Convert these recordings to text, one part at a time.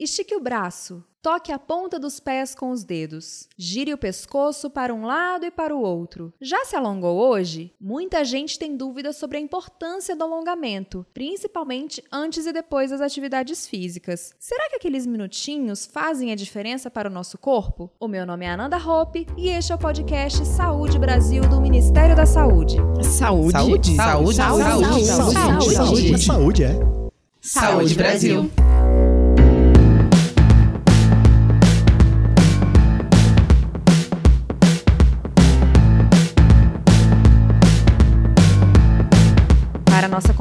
Estique o braço. Toque a ponta dos pés com os dedos. Gire o pescoço para um lado e para o outro. Já se alongou hoje? Muita gente tem dúvidas sobre a importância do alongamento, principalmente antes e depois das atividades físicas. Será que aqueles minutinhos fazem a diferença para o nosso corpo? O meu nome é Ananda Hope e este é o podcast Saúde Brasil do Ministério da Saúde. Saúde? Saúde? Saúde? Saúde? Saúde? Saúde? Saúde? Saúde, é. Saúde Brasil.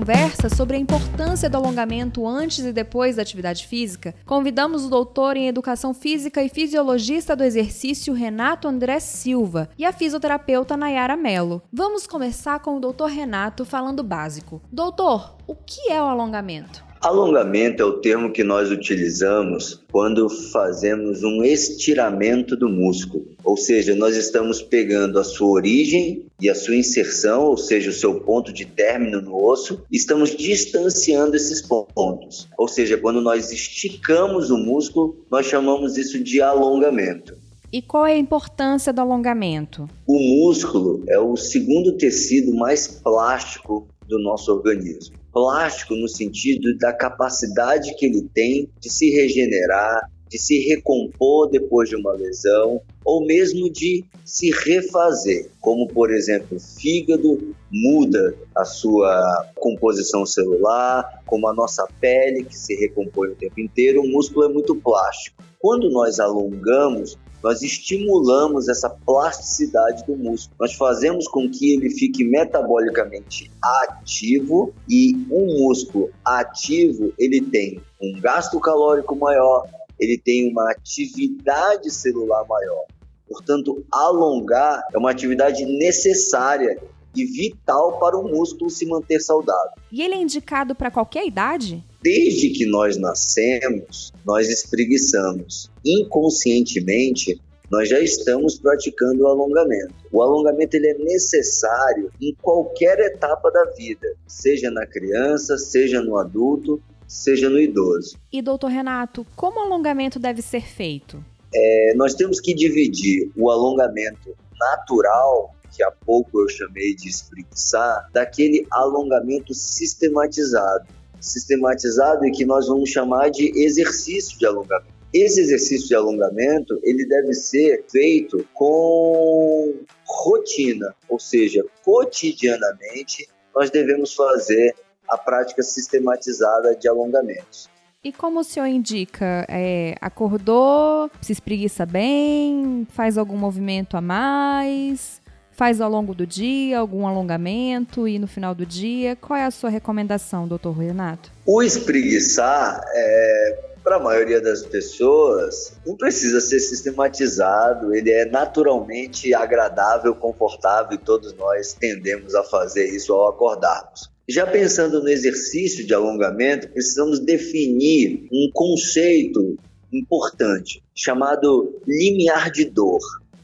Conversa sobre a importância do alongamento antes e depois da atividade física, convidamos o doutor em Educação Física e fisiologista do exercício Renato André Silva e a fisioterapeuta Nayara Mello. Vamos começar com o doutor Renato falando básico. Doutor, o que é o alongamento? Alongamento é o termo que nós utilizamos quando fazemos um estiramento do músculo, ou seja, nós estamos pegando a sua origem e a sua inserção, ou seja, o seu ponto de término no osso, e estamos distanciando esses pontos. Ou seja, quando nós esticamos o músculo, nós chamamos isso de alongamento. E qual é a importância do alongamento? O músculo é o segundo tecido mais plástico do nosso organismo. Plástico no sentido da capacidade que ele tem de se regenerar, de se recompor depois de uma lesão, ou mesmo de se refazer, como por exemplo, o fígado muda a sua composição celular, como a nossa pele que se recompõe o tempo inteiro, o músculo é muito plástico. Quando nós alongamos, nós estimulamos essa plasticidade do músculo. Nós fazemos com que ele fique metabolicamente ativo e um músculo ativo, ele tem um gasto calórico maior, ele tem uma atividade celular maior. Portanto, alongar é uma atividade necessária e vital para o músculo se manter saudável. E ele é indicado para qualquer idade? Desde que nós nascemos, nós espreguiçamos. Inconscientemente, nós já estamos praticando o alongamento. O alongamento ele é necessário em qualquer etapa da vida, seja na criança, seja no adulto, seja no idoso. E doutor Renato, como o alongamento deve ser feito? É, nós temos que dividir o alongamento natural, que há pouco eu chamei de espreguiçar, daquele alongamento sistematizado. Sistematizado e que nós vamos chamar de exercício de alongamento. Esse exercício de alongamento, ele deve ser feito com rotina, ou seja, cotidianamente nós devemos fazer a prática sistematizada de alongamentos. E como o senhor indica? É, acordou, se espreguiça bem, faz algum movimento a mais, faz ao longo do dia algum alongamento e no final do dia? Qual é a sua recomendação, doutor Renato? O espreguiçar é para a maioria das pessoas, não precisa ser sistematizado, ele é naturalmente agradável, confortável e todos nós tendemos a fazer isso ao acordarmos. Já pensando no exercício de alongamento, precisamos definir um conceito importante chamado limiar de dor.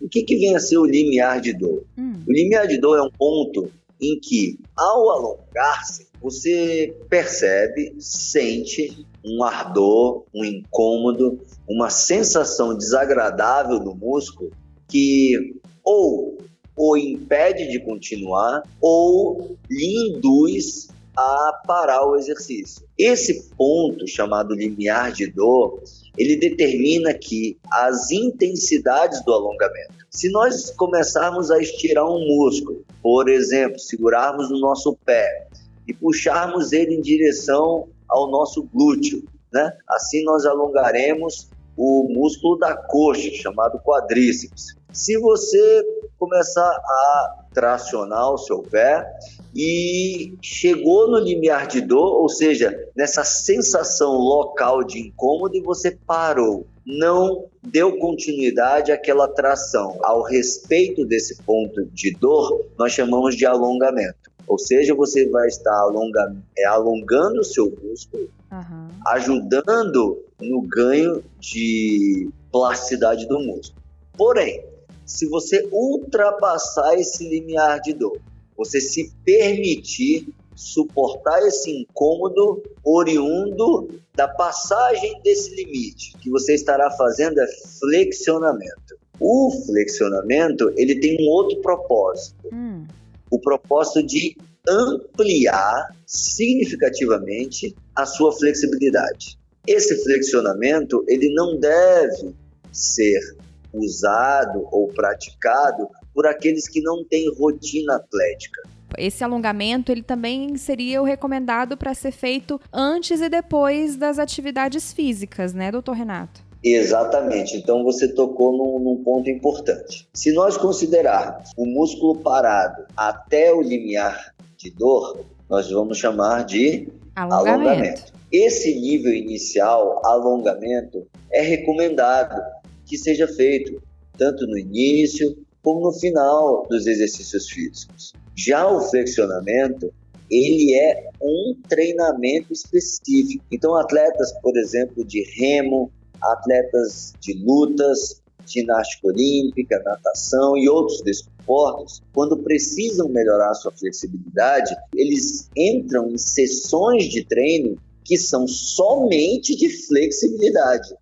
O que, que vem a ser o limiar de dor? Hum. O limiar de dor é um ponto em que, ao alongar-se, você percebe, sente um ardor, um incômodo, uma sensação desagradável no músculo que ou o impede de continuar ou lhe induz a parar o exercício. Esse ponto chamado limiar de dor, ele determina que as intensidades do alongamento. Se nós começarmos a estirar um músculo, por exemplo, segurarmos no nosso pé e puxarmos ele em direção ao nosso glúteo. Né? Assim nós alongaremos o músculo da coxa, chamado quadríceps. Se você começar a tracionar o seu pé e chegou no limiar de dor, ou seja, nessa sensação local de incômodo e você parou, não deu continuidade àquela tração. Ao respeito desse ponto de dor, nós chamamos de alongamento. Ou seja, você vai estar alonga, é, alongando o seu músculo, uhum. ajudando no ganho de plasticidade do músculo. Porém, se você ultrapassar esse limiar de dor, você se permitir suportar esse incômodo oriundo da passagem desse limite. Que você estará fazendo é flexionamento. O flexionamento ele tem um outro propósito. Hum. O propósito de ampliar significativamente a sua flexibilidade. Esse flexionamento ele não deve ser usado ou praticado por aqueles que não têm rotina atlética. Esse alongamento ele também seria o recomendado para ser feito antes e depois das atividades físicas, né, doutor Renato? Exatamente. Então você tocou num, num, ponto importante. Se nós considerarmos o músculo parado até o limiar de dor, nós vamos chamar de alongamento. alongamento. Esse nível inicial, alongamento, é recomendado que seja feito tanto no início como no final dos exercícios físicos. Já o flexionamento, ele é um treinamento específico. Então, atletas, por exemplo, de remo, atletas de lutas, ginástica olímpica, natação e outros desportos, quando precisam melhorar sua flexibilidade, eles entram em sessões de treino que são somente de flexibilidade.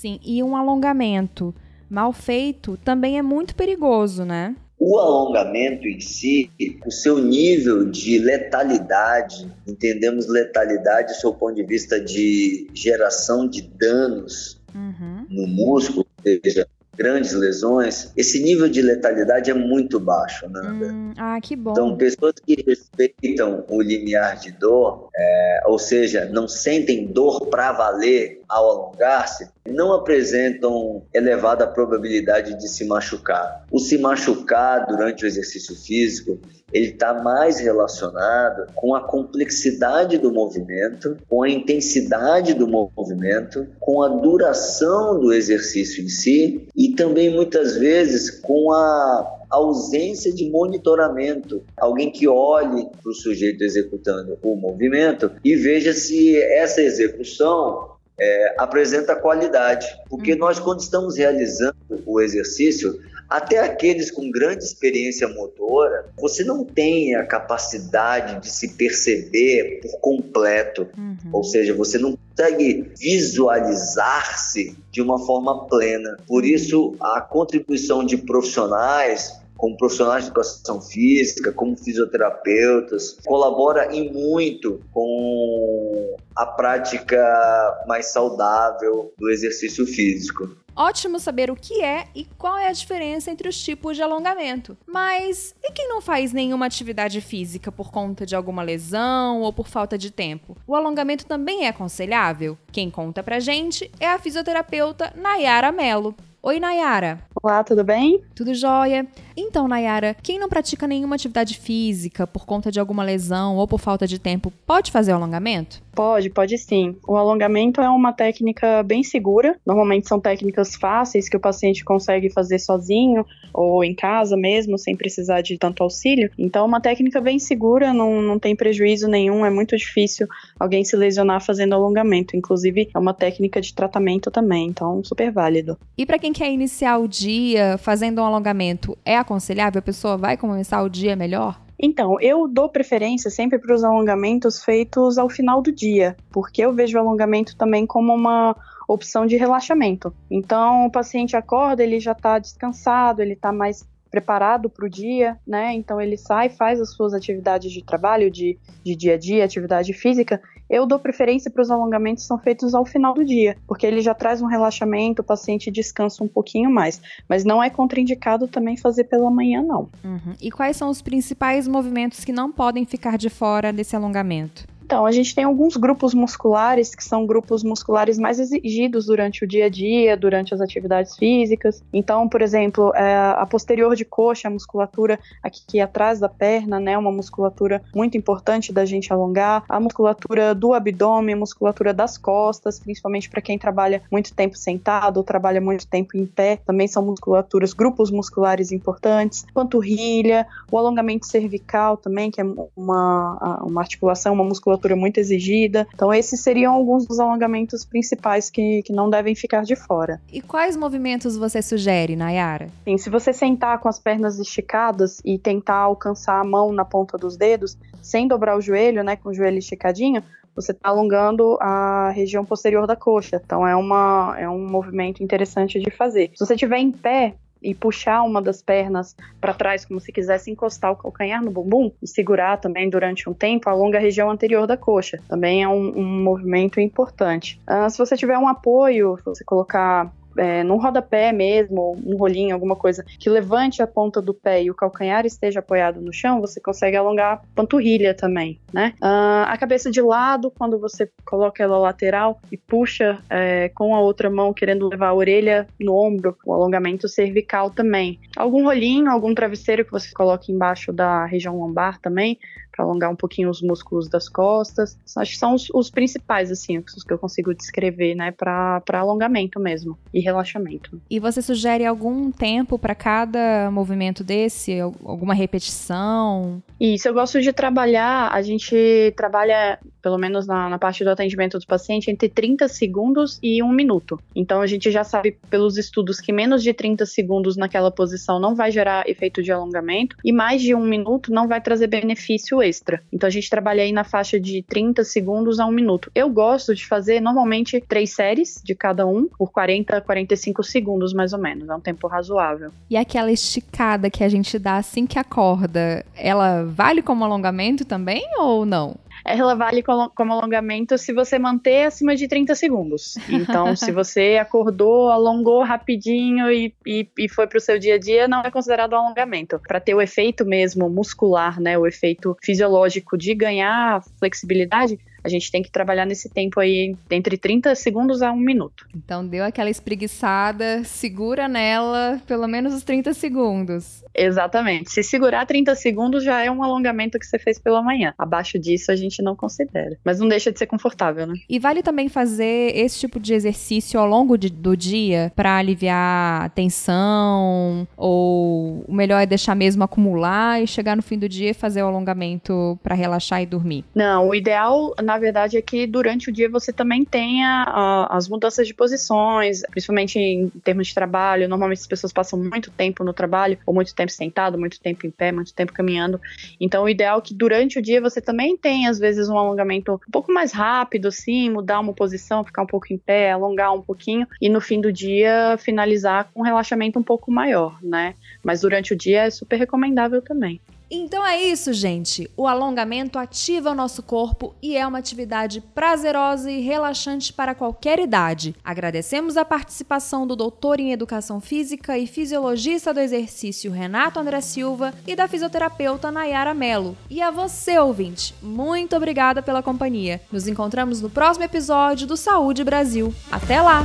Sim, e um alongamento mal feito também é muito perigoso, né? O alongamento em si, o seu nível de letalidade, entendemos letalidade do seu ponto de vista de geração de danos uhum. no músculo, ou seja, grandes lesões, esse nível de letalidade é muito baixo, né? Hum, ah, que bom. Então, pessoas que respeitam o limiar de dor, é, ou seja, não sentem dor para valer ao alongar-se, não apresentam elevada probabilidade de se machucar. O se machucar durante o exercício físico ele está mais relacionado com a complexidade do movimento, com a intensidade do movimento, com a duração do exercício em si e também muitas vezes com a ausência de monitoramento. Alguém que olhe para o sujeito executando o movimento e veja se essa execução é, apresenta qualidade. Porque uhum. nós, quando estamos realizando o exercício, até aqueles com grande experiência motora, você não tem a capacidade de se perceber por completo. Uhum. Ou seja, você não consegue visualizar-se de uma forma plena. Por isso, a contribuição de profissionais como profissionais de educação física, como fisioterapeutas, colabora em muito com a prática mais saudável do exercício físico. Ótimo saber o que é e qual é a diferença entre os tipos de alongamento. Mas e quem não faz nenhuma atividade física por conta de alguma lesão ou por falta de tempo? O alongamento também é aconselhável? Quem conta pra gente é a fisioterapeuta Nayara Mello. Oi, Nayara. Olá, tudo bem? Tudo jóia. Então, Nayara, quem não pratica nenhuma atividade física por conta de alguma lesão ou por falta de tempo, pode fazer o alongamento? Pode, pode sim. O alongamento é uma técnica bem segura. Normalmente são técnicas fáceis que o paciente consegue fazer sozinho ou em casa mesmo, sem precisar de tanto auxílio. Então, é uma técnica bem segura, não, não tem prejuízo nenhum. É muito difícil alguém se lesionar fazendo alongamento. Inclusive, é uma técnica de tratamento também, então super válido. E para quem quer iniciar o dia fazendo um alongamento, é aconselhável? A pessoa vai começar o dia melhor? Então, eu dou preferência sempre para os alongamentos feitos ao final do dia, porque eu vejo o alongamento também como uma opção de relaxamento. Então, o paciente acorda, ele já está descansado, ele está mais preparado para o dia, né? Então ele sai, faz as suas atividades de trabalho, de, de dia a dia, atividade física, eu dou preferência para os alongamentos que são feitos ao final do dia, porque ele já traz um relaxamento, o paciente descansa um pouquinho mais. Mas não é contraindicado também fazer pela manhã, não. Uhum. E quais são os principais movimentos que não podem ficar de fora desse alongamento? Então, a gente tem alguns grupos musculares que são grupos musculares mais exigidos durante o dia a dia, durante as atividades físicas. Então, por exemplo, é, a posterior de coxa, a musculatura aqui atrás da perna, né, uma musculatura muito importante da gente alongar. A musculatura do abdômen, a musculatura das costas, principalmente para quem trabalha muito tempo sentado ou trabalha muito tempo em pé, também são musculaturas, grupos musculares importantes. Panturrilha, o alongamento cervical também, que é uma, uma articulação, uma musculatura musculatura muito exigida. Então, esses seriam alguns dos alongamentos principais que, que não devem ficar de fora. E quais movimentos você sugere, Nayara? Sim, se você sentar com as pernas esticadas e tentar alcançar a mão na ponta dos dedos, sem dobrar o joelho, né, com o joelho esticadinho, você está alongando a região posterior da coxa. Então é, uma, é um movimento interessante de fazer. Se você estiver em pé, e puxar uma das pernas para trás, como se quisesse encostar o calcanhar no bumbum, e segurar também durante um tempo, alonga a região anterior da coxa. Também é um, um movimento importante. Uh, se você tiver um apoio, se você colocar é, num rodapé mesmo, um rolinho, alguma coisa que levante a ponta do pé e o calcanhar esteja apoiado no chão, você consegue alongar a panturrilha também, né? Uh, a cabeça de lado, quando você coloca ela lateral e puxa é, com a outra mão, querendo levar a orelha no ombro, o alongamento cervical também. Algum rolinho, algum travesseiro que você coloque embaixo da região lombar também, para alongar um pouquinho os músculos das costas. Acho que são os, os principais, assim, os que eu consigo descrever, né, para alongamento mesmo e relaxamento. E você sugere algum tempo para cada movimento desse? Alguma repetição? Isso, eu gosto de trabalhar, a gente trabalha, pelo menos na, na parte do atendimento do paciente, entre 30 segundos e um minuto. Então a gente já sabe pelos estudos que menos de 30 segundos naquela posição não vai gerar efeito de alongamento e mais de um minuto não vai trazer benefício extra. Então a gente trabalha aí na faixa de 30 segundos a um minuto. Eu gosto de fazer normalmente três séries de cada um, por 40, 45 segundos mais ou menos. É um tempo razoável. E aquela esticada que a gente dá assim que acorda, ela vale como alongamento também ou não? Ela vale como alongamento se você manter acima de 30 segundos. Então, se você acordou, alongou rapidinho e, e, e foi para o seu dia a dia, não é considerado alongamento. Para ter o efeito mesmo muscular, né, o efeito fisiológico de ganhar flexibilidade, a gente tem que trabalhar nesse tempo aí entre 30 segundos a um minuto. Então deu aquela espreguiçada, segura nela pelo menos os 30 segundos. Exatamente. Se segurar 30 segundos já é um alongamento que você fez pela manhã. Abaixo disso a gente não considera. Mas não deixa de ser confortável, né? E vale também fazer esse tipo de exercício ao longo de, do dia para aliviar a tensão ou o melhor é deixar mesmo acumular e chegar no fim do dia e fazer o alongamento para relaxar e dormir? Não, o ideal na verdade, é que durante o dia você também tenha uh, as mudanças de posições, principalmente em termos de trabalho. Normalmente as pessoas passam muito tempo no trabalho, ou muito tempo sentado, muito tempo em pé, muito tempo caminhando. Então, o ideal é que durante o dia você também tenha, às vezes, um alongamento um pouco mais rápido, assim, mudar uma posição, ficar um pouco em pé, alongar um pouquinho, e no fim do dia finalizar com um relaxamento um pouco maior, né? Mas durante o dia é super recomendável também. Então é isso, gente. O alongamento ativa o nosso corpo e é uma atividade prazerosa e relaxante para qualquer idade. Agradecemos a participação do doutor em Educação Física e fisiologista do exercício Renato André Silva e da fisioterapeuta Nayara Mello. E a você, ouvinte, muito obrigada pela companhia. Nos encontramos no próximo episódio do Saúde Brasil. Até lá!